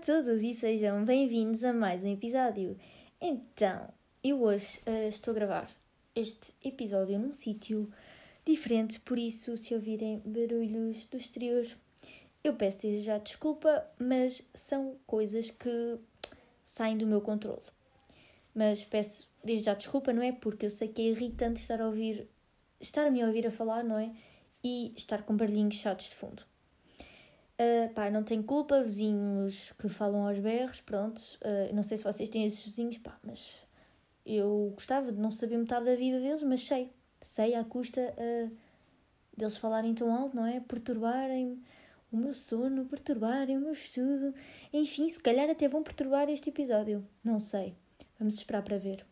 todos e sejam bem-vindos a mais um episódio. Então, eu hoje uh, estou a gravar este episódio num sítio diferente, por isso, se ouvirem barulhos do exterior, eu peço desde já desculpa, mas são coisas que saem do meu controle. Mas peço desde já desculpa, não é? Porque eu sei que é irritante estar a ouvir, estar a me ouvir a falar, não é? E estar com barulhinhos chatos de fundo. Uh, pá, não tenho culpa, vizinhos que falam aos berros, pronto. Uh, não sei se vocês têm esses vizinhos, pá, mas eu gostava de não saber metade da vida deles, mas sei. Sei à custa uh, deles falarem tão alto, não é? Perturbarem o meu sono, perturbarem o meu estudo. Enfim, se calhar até vão perturbar este episódio. Não sei. Vamos esperar para ver.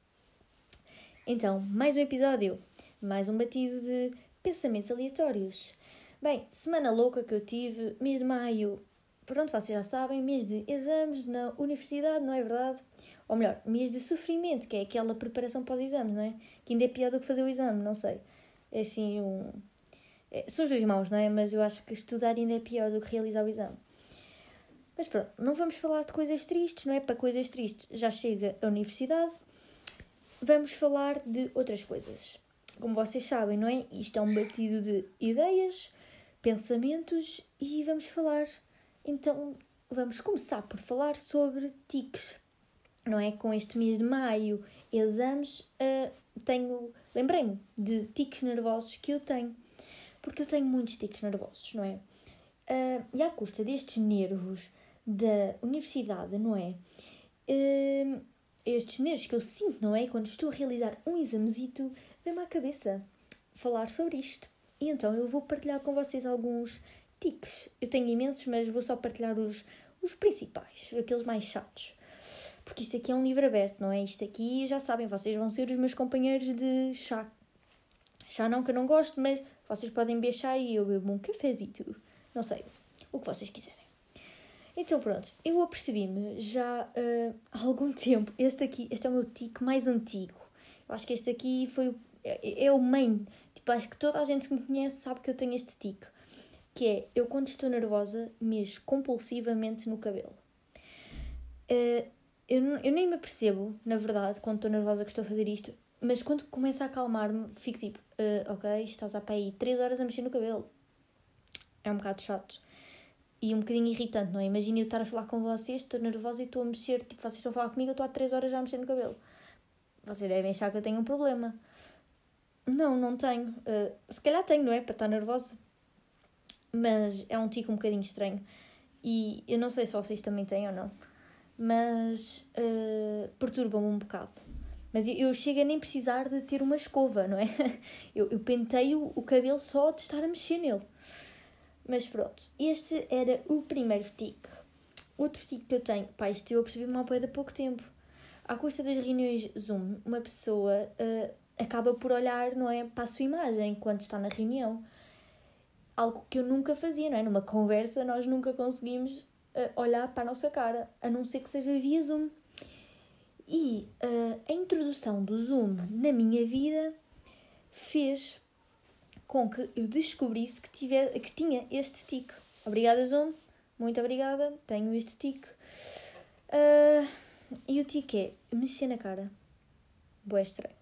Então, mais um episódio. Mais um batido de pensamentos aleatórios. Bem, semana louca que eu tive, mês de maio, pronto, vocês já sabem, mês de exames na universidade, não é verdade? Ou melhor, mês de sofrimento, que é aquela preparação para os exames, não é? Que ainda é pior do que fazer o exame, não sei. É assim um. É, são os dois maus, não é? Mas eu acho que estudar ainda é pior do que realizar o exame. Mas pronto, não vamos falar de coisas tristes, não é? Para coisas tristes já chega a universidade. Vamos falar de outras coisas. Como vocês sabem, não é? Isto é um batido de ideias, pensamentos e vamos falar. Então, vamos começar por falar sobre tiques. Não é? Com este mês de maio, exames, uh, tenho. Lembrei-me de tiques nervosos que eu tenho. Porque eu tenho muitos tiques nervosos, não é? Uh, e à custa destes nervos da universidade, não é? Uh, estes nervos que eu sinto, não é? Quando estou a realizar um examezito, vem-me à cabeça falar sobre isto. E então eu vou partilhar com vocês alguns tiques. Eu tenho imensos, mas vou só partilhar os, os principais, aqueles mais chatos. Porque isto aqui é um livro aberto, não é? Isto aqui, já sabem, vocês vão ser os meus companheiros de chá. Chá não, que eu não gosto, mas vocês podem beber chá e eu bebo um cafezito. Não sei, o que vocês quiserem. Então pronto, eu apercebi-me já uh, há algum tempo. Este aqui, este é o meu tique mais antigo. Eu acho que este aqui foi é, é o main Tipo, acho que toda a gente que me conhece sabe que eu tenho este tique. Que é, eu quando estou nervosa, mexo compulsivamente no cabelo. Uh, eu, eu nem me apercebo, na verdade, quando estou nervosa que estou a fazer isto. Mas quando começa a acalmar-me, fico tipo, uh, ok, estás a pé aí 3 horas a mexer no cabelo. É um bocado chato. E um bocadinho irritante, não é? Imagina eu estar a falar com vocês, estou nervosa e estou a mexer, tipo, vocês estão a falar comigo, eu estou há 3 horas já a mexer no cabelo. Vocês devem achar que eu tenho um problema. Não, não tenho. Uh, se calhar tenho, não é? Para estar nervosa. Mas é um tico um bocadinho estranho. E eu não sei se vocês também têm ou não. Mas uh, perturba-me um bocado. Mas eu, eu chego a nem precisar de ter uma escova, não é? Eu, eu penteio o cabelo só de estar a mexer nele. Mas pronto, este era o primeiro tique. Outro tique que eu tenho, pá, isto eu percebi uma boia de pouco tempo. À custa das reuniões Zoom, uma pessoa uh, acaba por olhar, não é, para a sua imagem quando está na reunião. Algo que eu nunca fazia, não é? Numa conversa nós nunca conseguimos uh, olhar para a nossa cara, a não ser que seja via Zoom. E uh, a introdução do Zoom na minha vida fez com que eu descobrisse que, tiver, que tinha este tique. Obrigada, Zoom. Muito obrigada. Tenho este tique. Uh, e o tique é mexer na cara. Boa estranho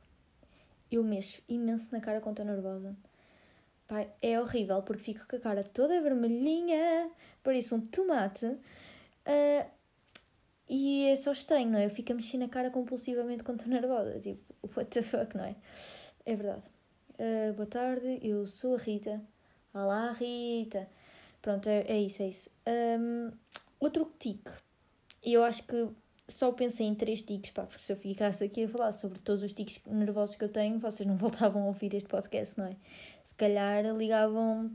eu mexo imenso na cara quando estou nervosa. Pai, é horrível porque fico com a cara toda vermelhinha, parece um tomate. Uh, e é só estranho, não é? Eu fico a mexer na cara compulsivamente quando estou nervosa. Tipo, what the fuck, não é? É verdade. Uh, boa tarde, eu sou a Rita. Olá, Rita. Pronto, é, é isso, é isso. Um, outro tique. Eu acho que só pensei em três tiques, pá, porque se eu ficasse aqui a falar sobre todos os tiques nervosos que eu tenho, vocês não voltavam a ouvir este podcast, não é? Se calhar ligavam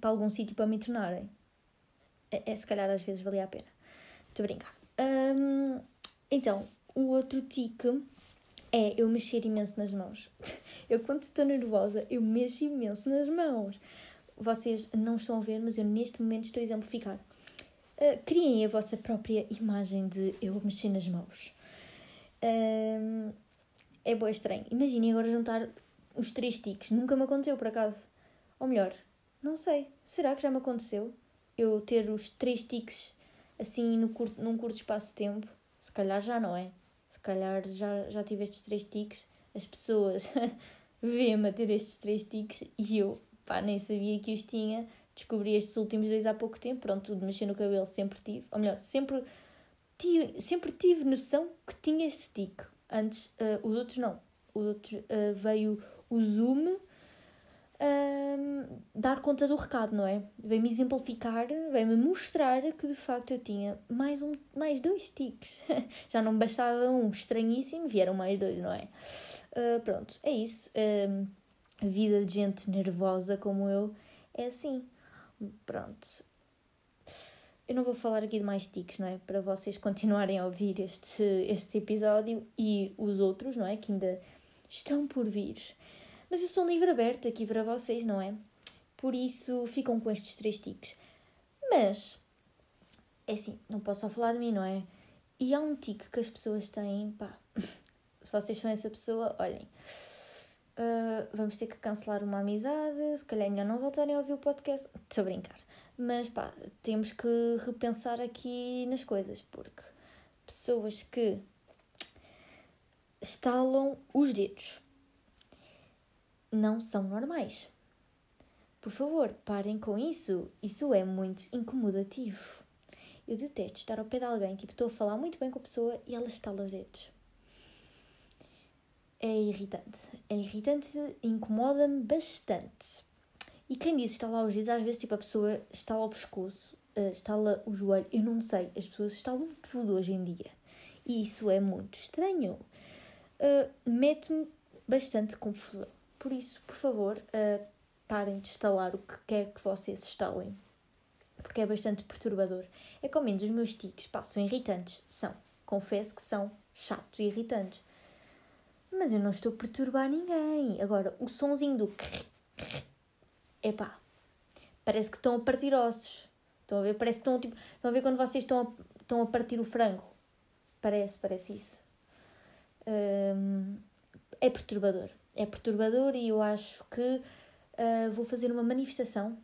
para algum sítio para me internarem. É, é, se calhar às vezes valia a pena. Estou a brincar. Então, o outro tique é eu mexer imenso nas mãos. Eu, quando estou nervosa, eu mexo imenso nas mãos. Vocês não estão a ver, mas eu neste momento estou a exemplificar. Uh, criem a vossa própria imagem de eu mexer nas mãos. Uh, é boa estranho. Imaginem agora juntar os três tiques. Nunca me aconteceu, por acaso. Ou melhor, não sei. Será que já me aconteceu? Eu ter os três tiques assim no curto, num curto espaço de tempo, se calhar já não é. Se calhar já, já tive estes três tiques, as pessoas vêem-me a ter estes três tiques e eu, pá, nem sabia que os tinha. Descobri estes últimos dois há pouco tempo, pronto, tudo mexer no cabelo sempre tive, ou melhor, sempre tive, sempre tive noção que tinha este tique. Antes, uh, os outros não. Os outros uh, veio o zoom uh, dar conta do recado, não é? Veio-me exemplificar, veio-me mostrar que de facto eu tinha mais, um, mais dois tiques. Já não bastava um estranhíssimo, vieram mais dois, não é? Uh, pronto, é isso. Uh, vida de gente nervosa como eu é assim. Pronto. Eu não vou falar aqui de mais tiques, não é? Para vocês continuarem a ouvir este, este episódio e os outros, não é? Que ainda estão por vir. Mas eu sou um livro aberto aqui para vocês, não é? Por isso ficam com estes três tiques. Mas, é assim, não posso só falar de mim, não é? E há um tique que as pessoas têm, pá. Se vocês são essa pessoa, olhem. Uh, vamos ter que cancelar uma amizade, se calhar é melhor não voltarem a ouvir o podcast. Estou a brincar. Mas pá, temos que repensar aqui nas coisas, porque pessoas que estalam os dedos não são normais. Por favor, parem com isso. Isso é muito incomodativo. Eu detesto estar ao pé de alguém, tipo, estou a falar muito bem com a pessoa e ela estala os dedos. É irritante. É irritante incomoda-me bastante. E quem diz estalar os dedos, às vezes, tipo, a pessoa estala o pescoço, uh, estala o joelho, eu não sei. As pessoas estalam tudo hoje em dia. E isso é muito estranho. Uh, Mete-me bastante confusão. Por isso, por favor, uh, parem de instalar o que quer que vocês instalem. Porque é bastante perturbador. É como menos os meus tiques, pá, são irritantes. São. Confesso que são chatos e irritantes. Mas eu não estou a perturbar ninguém. Agora, o sonzinho do... Epá, parece que estão a partir ossos. Estão a ver? Parece que estão, tipo... Estão a ver quando vocês estão a, estão a partir o frango? Parece, parece isso. Hum, é perturbador é perturbador e eu acho que uh, vou fazer uma manifestação.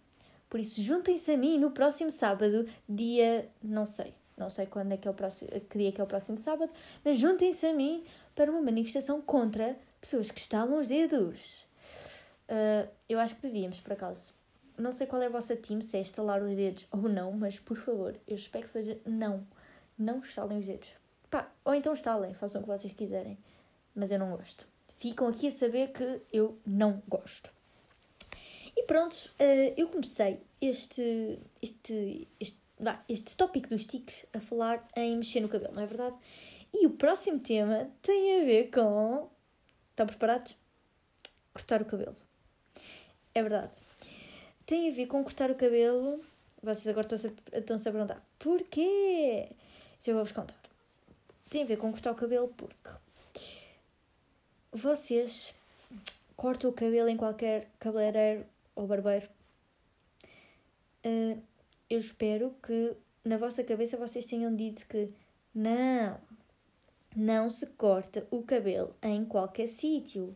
Por isso, juntem-se a mim no próximo sábado, dia. não sei, não sei quando é que é o próximo, que dia é que é o próximo sábado, mas juntem-se a mim para uma manifestação contra pessoas que estalam os dedos. Uh, eu acho que devíamos, por acaso. Não sei qual é a vossa team, se é estalar os dedos ou não, mas por favor, eu espero que seja não. Não estalem os dedos. Pá, ou então estalem, façam o que vocês quiserem. Mas eu não gosto ficam aqui a saber que eu não gosto. E pronto, eh, eu comecei este, este, este, este tópico dos tiques a falar em mexer no cabelo, não é verdade? E o próximo tema tem a ver com. Estão preparados? Cortar o cabelo. É verdade. Tem a ver com cortar o cabelo. Vocês agora estão-se a, estão a perguntar porquê? Eu vou-vos contar. Tem a ver com cortar o cabelo porque vocês cortam o cabelo em qualquer cabeleireiro ou barbeiro? Uh, eu espero que na vossa cabeça vocês tenham dito que não, não se corta o cabelo em qualquer sítio.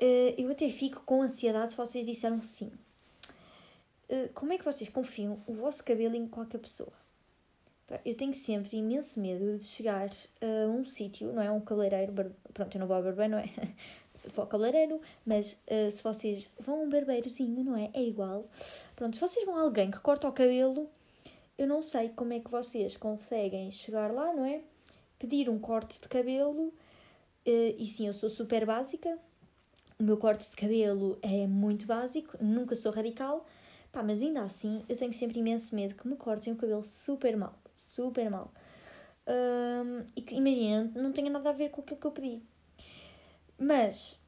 Uh, eu até fico com ansiedade se vocês disseram sim. Uh, como é que vocês confiam o vosso cabelo em qualquer pessoa? Eu tenho sempre imenso medo de chegar a um sítio, não é? Um cabeleireiro, pronto, eu não vou ao barbeiro, não é? vou ao cabeleireiro, mas uh, se vocês vão a um barbeirozinho, não é? É igual. Pronto, se vocês vão a alguém que corta o cabelo, eu não sei como é que vocês conseguem chegar lá, não é? Pedir um corte de cabelo, uh, e sim, eu sou super básica, o meu corte de cabelo é muito básico, nunca sou radical, pá, mas ainda assim eu tenho sempre imenso medo que me cortem o cabelo super mal super mal. Um, e que, imagina, não tenha nada a ver com aquilo que eu pedi. Mas,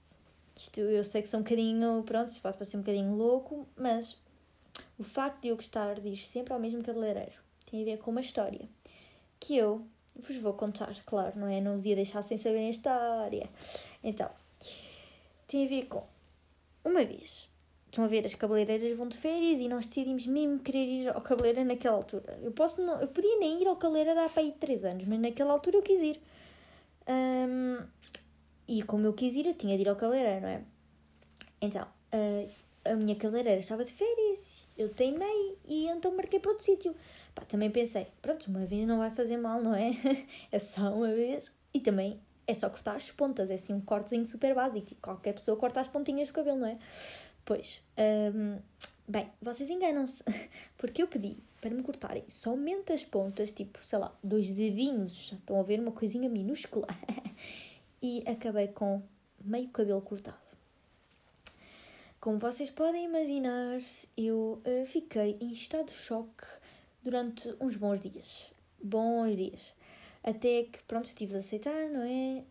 isto eu sei que sou um bocadinho, pronto, isto pode parecer um bocadinho louco, mas o facto de eu gostar de ir sempre ao mesmo cabeleireiro tem a ver com uma história que eu vos vou contar, claro, não é? Não os ia deixar sem saber a história. Então, tem a ver com uma vez Estão a ver, as cabeleireiras vão de férias e nós decidimos mesmo querer ir ao cabeleireiro naquela altura. Eu posso não, eu podia nem ir ao cabeleireiro há para aí 3 anos, mas naquela altura eu quis ir. Um, e como eu quis ir, eu tinha de ir ao cabeleireiro, não é? Então, uh, a minha cabeleireira estava de férias eu teimei e então marquei para outro sítio. Pá, também pensei, pronto, uma vez não vai fazer mal, não é? é só uma vez. E também é só cortar as pontas, é assim um cortezinho super básico. Tipo, qualquer pessoa corta as pontinhas do cabelo, não é? Pois, hum, bem, vocês enganam-se, porque eu pedi para me cortarem somente as pontas, tipo, sei lá, dois dedinhos, estão a ver uma coisinha minúscula, e acabei com meio cabelo cortado. Como vocês podem imaginar, eu uh, fiquei em estado de choque durante uns bons dias. Bons dias. Até que, pronto, estive de aceitar, não é?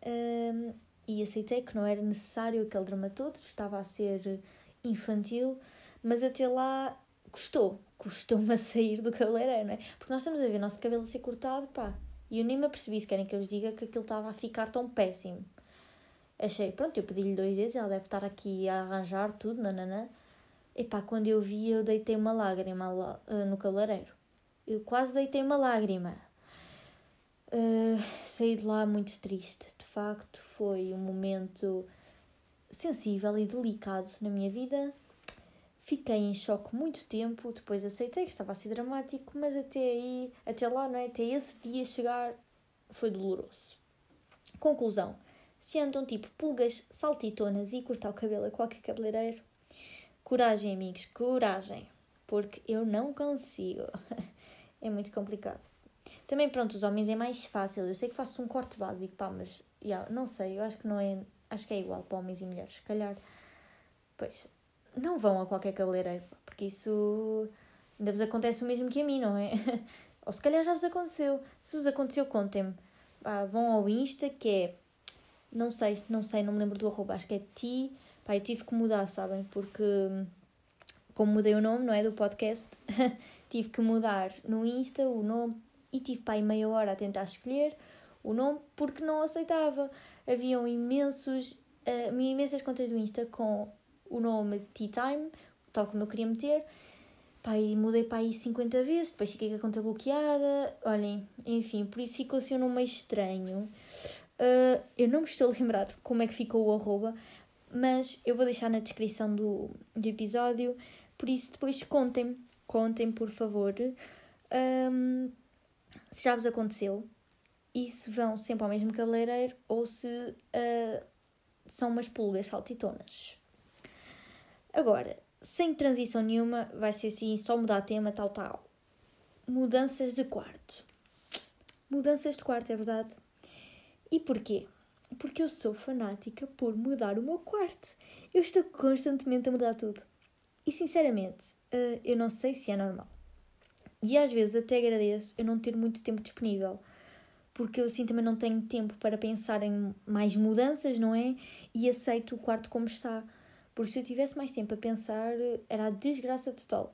E aceitei que não era necessário aquele drama todo, estava a ser infantil, mas até lá custou. Custou-me a sair do cabeleireiro, não é? Porque nós estamos a ver o nosso cabelo a ser cortado, pá. E eu nem me apercebi, se querem que eu vos diga, que aquilo estava a ficar tão péssimo. Achei, pronto, eu pedi-lhe dois vezes, ela deve estar aqui a arranjar tudo, nananã. E pá, quando eu vi, eu deitei uma lágrima lá, uh, no cabeleireiro. Eu quase deitei uma lágrima. Uh, saí de lá muito triste. De facto, foi um momento sensível e delicado na minha vida. Fiquei em choque muito tempo, depois aceitei que estava a ser dramático, mas até aí, até lá, não é? Até esse dia chegar, foi doloroso. Conclusão: se andam tipo pulgas saltitonas e cortar o cabelo a qualquer cabeleireiro, coragem, amigos, coragem, porque eu não consigo. é muito complicado. Também, pronto, os homens é mais fácil. Eu sei que faço um corte básico, pá, mas yeah, não sei, eu acho que não é. Acho que é igual para homens e mulheres. Se calhar, pois, não vão a qualquer cabeleireiro, porque isso ainda vos acontece o mesmo que a mim, não é? Ou se calhar já vos aconteceu. Se vos aconteceu, contem-me. vão ao Insta, que é não sei, não sei, não me lembro do arroba, acho que é ti. Pá, eu tive que mudar, sabem? Porque, como mudei o nome, não é? Do podcast, tive que mudar no Insta o nome e tive aí meia hora a tentar escolher o nome porque não aceitava. Haviam imensos, uh, imensas contas do Insta com o nome Tea Time, tal como eu queria meter. Pá, e mudei para aí 50 vezes, depois fiquei com a conta bloqueada. Olhem, enfim, por isso ficou assim um nome meio estranho. Uh, eu não me estou a lembrar de como é que ficou o arroba, mas eu vou deixar na descrição do, do episódio. Por isso, depois contem, contem, por favor, um, se já vos aconteceu e se vão sempre ao mesmo cabeleireiro ou se uh, são umas pulgas saltitonas. Agora, sem transição nenhuma, vai ser assim, só mudar tema, tal, tal. Mudanças de quarto. Mudanças de quarto, é verdade? E porquê? Porque eu sou fanática por mudar o meu quarto. Eu estou constantemente a mudar tudo. E sinceramente, uh, eu não sei se é normal. E às vezes até agradeço eu não ter muito tempo disponível. Porque eu assim também não tenho tempo para pensar em mais mudanças, não é? E aceito o quarto como está. Porque se eu tivesse mais tempo a pensar, era a desgraça total.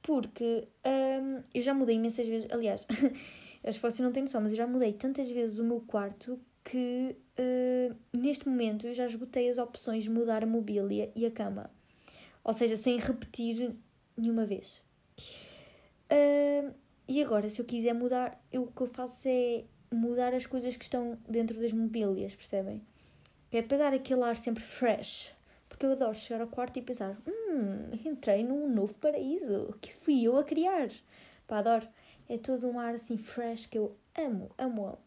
Porque um, eu já mudei imensas vezes. Aliás, Acho que vocês não têm noção, mas eu já mudei tantas vezes o meu quarto que uh, neste momento eu já esgotei as opções de mudar a mobília e a cama. Ou seja, sem repetir nenhuma vez. Uh, e agora, se eu quiser mudar, eu, o que eu faço é mudar as coisas que estão dentro das mobílias, percebem? É para dar aquele ar sempre fresh. Porque eu adoro chegar ao quarto e pensar: hum, entrei num novo paraíso que fui eu a criar. Pá, adoro. É todo um ar assim fresh que eu amo, amo, amo.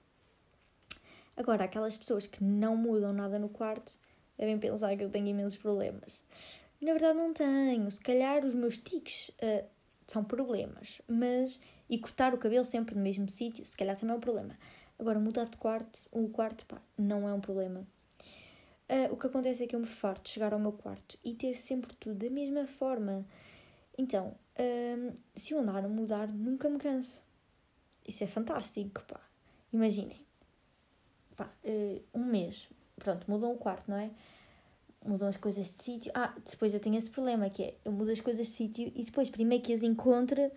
Agora, aquelas pessoas que não mudam nada no quarto devem pensar que eu tenho imensos problemas. Na verdade, não tenho. Se calhar os meus tiques uh, são problemas, mas. E cortar o cabelo sempre no mesmo sítio, se calhar também é um problema. Agora, mudar de quarto, um quarto, pá, não é um problema. Uh, o que acontece é que eu me farto de chegar ao meu quarto e ter sempre tudo da mesma forma. Então, um, se eu andar a mudar, nunca me canso. Isso é fantástico, pá. Imaginem. Pá, uh, um mês. Pronto, mudam o quarto, não é? Mudam as coisas de sítio. Ah, depois eu tenho esse problema, que é, eu mudo as coisas de sítio e depois, primeiro que as encontro,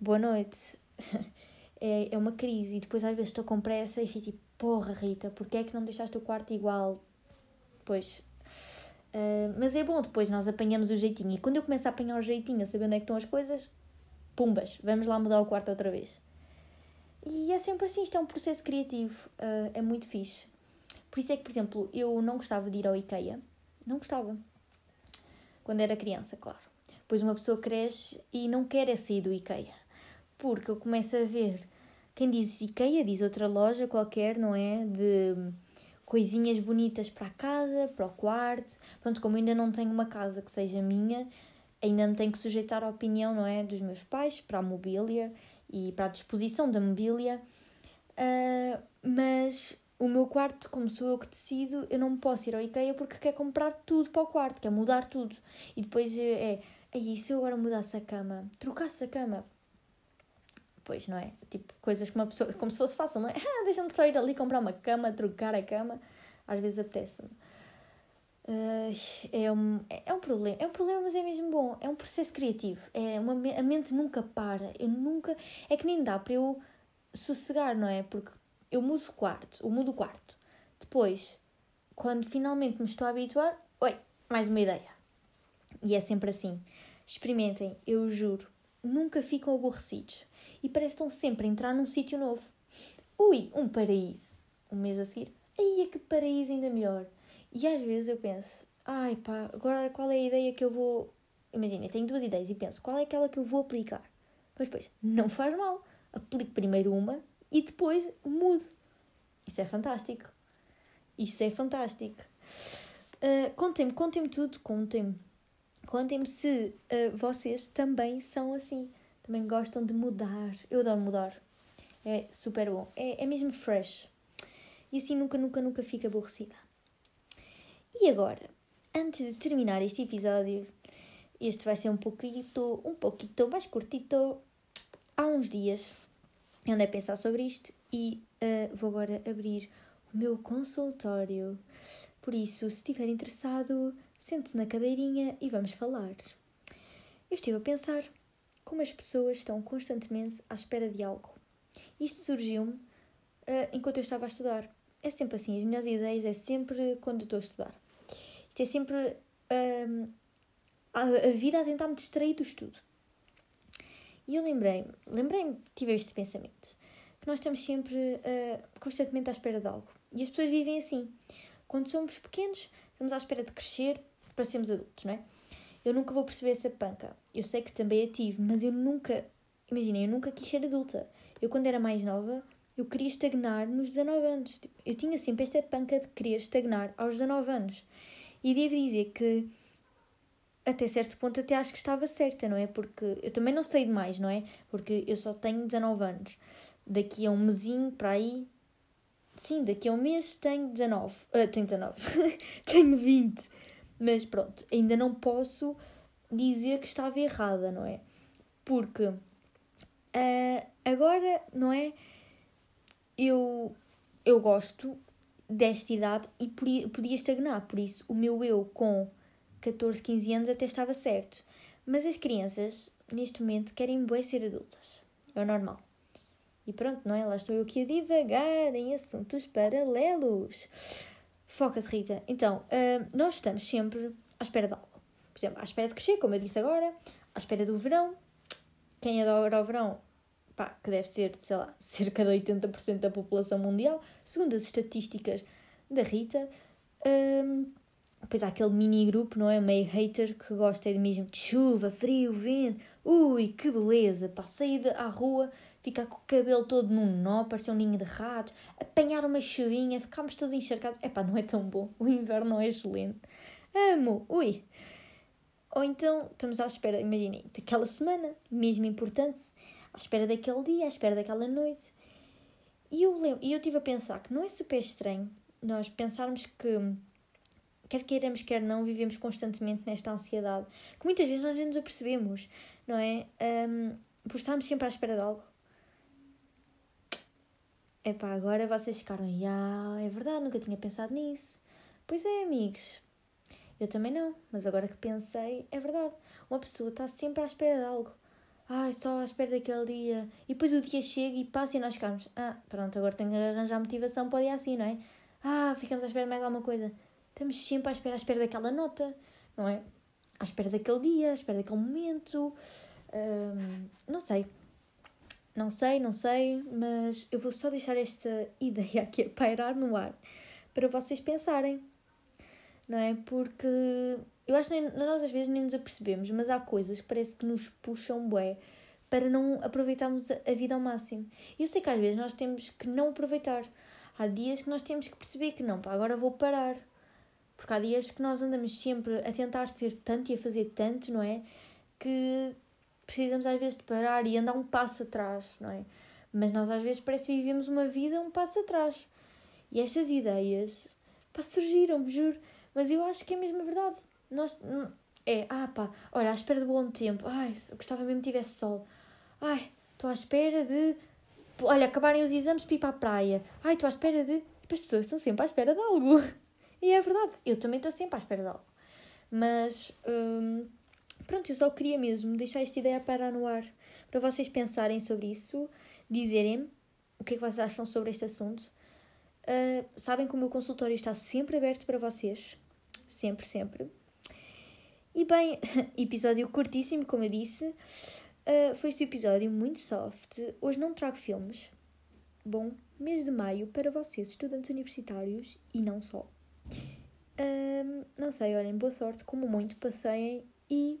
boa noite. é, é uma crise. E depois às vezes estou com pressa e fico tipo, porra Rita, porquê é que não deixaste o quarto igual? Pois Uh, mas é bom, depois nós apanhamos o jeitinho. E quando eu começo a apanhar o jeitinho, a saber onde é que estão as coisas, pumbas, vamos lá mudar o quarto outra vez. E é sempre assim, isto é um processo criativo, uh, é muito fixe. Por isso é que, por exemplo, eu não gostava de ir ao IKEA. Não gostava. Quando era criança, claro. Depois uma pessoa cresce e não quer é sair do IKEA. Porque eu começo a ver. Quem diz IKEA diz outra loja qualquer, não é? De coisinhas bonitas para a casa, para o quarto. Pronto, como ainda não tenho uma casa que seja minha, ainda me tenho que sujeitar à opinião, não é? Dos meus pais, para a mobília e para a disposição da mobília. Uh, mas o meu quarto, como sou eu que decido, eu não posso ir ao IKEA porque quer comprar tudo para o quarto, quer mudar tudo. E depois é, e se eu agora mudasse a cama, trocasse a cama? Pois, não é? Tipo, coisas que uma pessoa, como se fosse fácil, não é? Ah, deixa-me só ir ali comprar uma cama, trocar a cama. Às vezes apetece-me. Uh, é, um, é um problema, é um problema, mas é mesmo bom. É um processo criativo. É uma, a mente nunca para. Eu nunca. É que nem dá para eu sossegar, não é? Porque eu mudo o quarto, eu mudo o quarto. Depois, quando finalmente me estou a habituar, oi, mais uma ideia. E é sempre assim. Experimentem, eu juro, nunca ficam aborrecidos. E parece que estão sempre a entrar num sítio novo. Ui, um paraíso. Um mês a seguir, aí é que paraíso ainda melhor. E às vezes eu penso, ai pá, agora qual é a ideia que eu vou. Imagina, eu tenho duas ideias e penso, qual é aquela que eu vou aplicar? Mas depois, não faz mal. Aplico primeiro uma e depois mudo. Isso é fantástico. Isso é fantástico. Uh, contem-me, contem-me tudo, contem-me. Contem-me se uh, vocês também são assim. Também gostam de mudar. Eu adoro mudar. É super bom. É, é mesmo fresh. E assim nunca, nunca, nunca fica aborrecida. E agora, antes de terminar este episódio, este vai ser um pouquinho, um pouquinho mais curtito. Há uns dias eu andei a pensar sobre isto e uh, vou agora abrir o meu consultório. Por isso, se estiver interessado, sente-se na cadeirinha e vamos falar. Eu estive a pensar como as pessoas estão constantemente à espera de algo. Isto surgiu-me uh, enquanto eu estava a estudar. É sempre assim, as minhas ideias é sempre quando estou a estudar. Isto é sempre uh, a, a vida a tentar me distrair do estudo. E eu lembrei-me, lembrei-me, tive este pensamento, que nós estamos sempre uh, constantemente à espera de algo. E as pessoas vivem assim. Quando somos pequenos, estamos à espera de crescer para sermos adultos, não é? Eu nunca vou perceber essa panca. Eu sei que também a tive, mas eu nunca, imaginem, eu nunca quis ser adulta. Eu, quando era mais nova, eu queria estagnar nos 19 anos. Tipo, eu tinha sempre esta panca de querer estagnar aos 19 anos. E devo dizer que até certo ponto até acho que estava certa, não é? Porque eu também não sei demais, não é? Porque eu só tenho 19 anos. Daqui a um mesinho para aí. Sim, daqui a um mês tenho 19. Uh, tenho 19. tenho 20. Mas pronto, ainda não posso dizer que estava errada, não é? Porque uh, agora, não é? Eu, eu gosto desta idade e podia estagnar. Por isso, o meu eu com 14, 15 anos até estava certo. Mas as crianças, neste momento, querem bem ser adultas. É o normal. E pronto, não é? Lá estou eu aqui a divagar em assuntos paralelos. Foca-te, Rita. Então, uh, nós estamos sempre à espera de algo. Por exemplo, à espera de crescer, como eu disse agora, à espera do verão. Quem adora o verão, pá, que deve ser, sei lá, cerca de 80% da população mundial, segundo as estatísticas da Rita. Uh, depois há aquele mini grupo, não é? Meio hater que gosta mesmo de chuva, frio, vento. Ui, que beleza! Pá, sair à rua, ficar com o cabelo todo num nó, parecer um ninho de ratos, apanhar uma chuvinha, ficámos todos encharcados. É pá, não é tão bom. O inverno não é excelente. Amo! Ui! Ou então estamos à espera, imaginem, daquela semana, mesmo importante, à espera daquele dia, à espera daquela noite. E eu lembro, e eu estive a pensar que não é super estranho nós pensarmos que quer queiramos, quer não, vivemos constantemente nesta ansiedade, que muitas vezes nós nem nos apercebemos, não é? Um, por estarmos sempre à espera de algo. Epá, agora vocês ficaram, ah, é verdade, nunca tinha pensado nisso. Pois é, amigos. Eu também não, mas agora que pensei, é verdade. Uma pessoa está sempre à espera de algo. Ai, só à espera daquele dia. E depois o dia chega e passa e nós ficamos. Ah, pronto, agora tenho que arranjar motivação para o dia assim, não é? Ah, ficamos à espera de mais alguma coisa. Estamos sempre à espera, à espera daquela nota, não é? À espera daquele dia, à espera daquele momento. Um, não sei. Não sei, não sei, mas eu vou só deixar esta ideia aqui a pairar no ar para vocês pensarem. não é? Porque eu acho que nós às vezes nem nos apercebemos, mas há coisas que parece que nos puxam bué para não aproveitarmos a vida ao máximo. E eu sei que às vezes nós temos que não aproveitar. Há dias que nós temos que perceber que não, pá, agora vou parar. Porque há dias que nós andamos sempre a tentar ser tanto e a fazer tanto, não é? Que precisamos às vezes de parar e andar um passo atrás, não é? Mas nós às vezes parece que vivemos uma vida um passo atrás. E estas ideias, pá, surgiram, juro. Mas eu acho que é mesmo verdade. Nós, é, ah pá, olha, à espera do bom tempo. Ai, gostava mesmo que tivesse sol. Ai, estou à espera de. Olha, acabarem os exames para ir para a praia. Ai, estou à espera de. As pessoas estão sempre à espera de algo. E é verdade, eu também estou sempre à espera de algo. Mas. Hum, pronto, eu só queria mesmo deixar esta ideia para no ar. Para vocês pensarem sobre isso, dizerem o que é que vocês acham sobre este assunto. Uh, sabem que o meu consultório está sempre aberto para vocês. Sempre, sempre. E bem, episódio curtíssimo, como eu disse. Uh, foi este episódio muito soft. Hoje não trago filmes. Bom, mês de maio para vocês, estudantes universitários e não só. Uh, não sei, olhem, boa sorte, como muito, passeiem e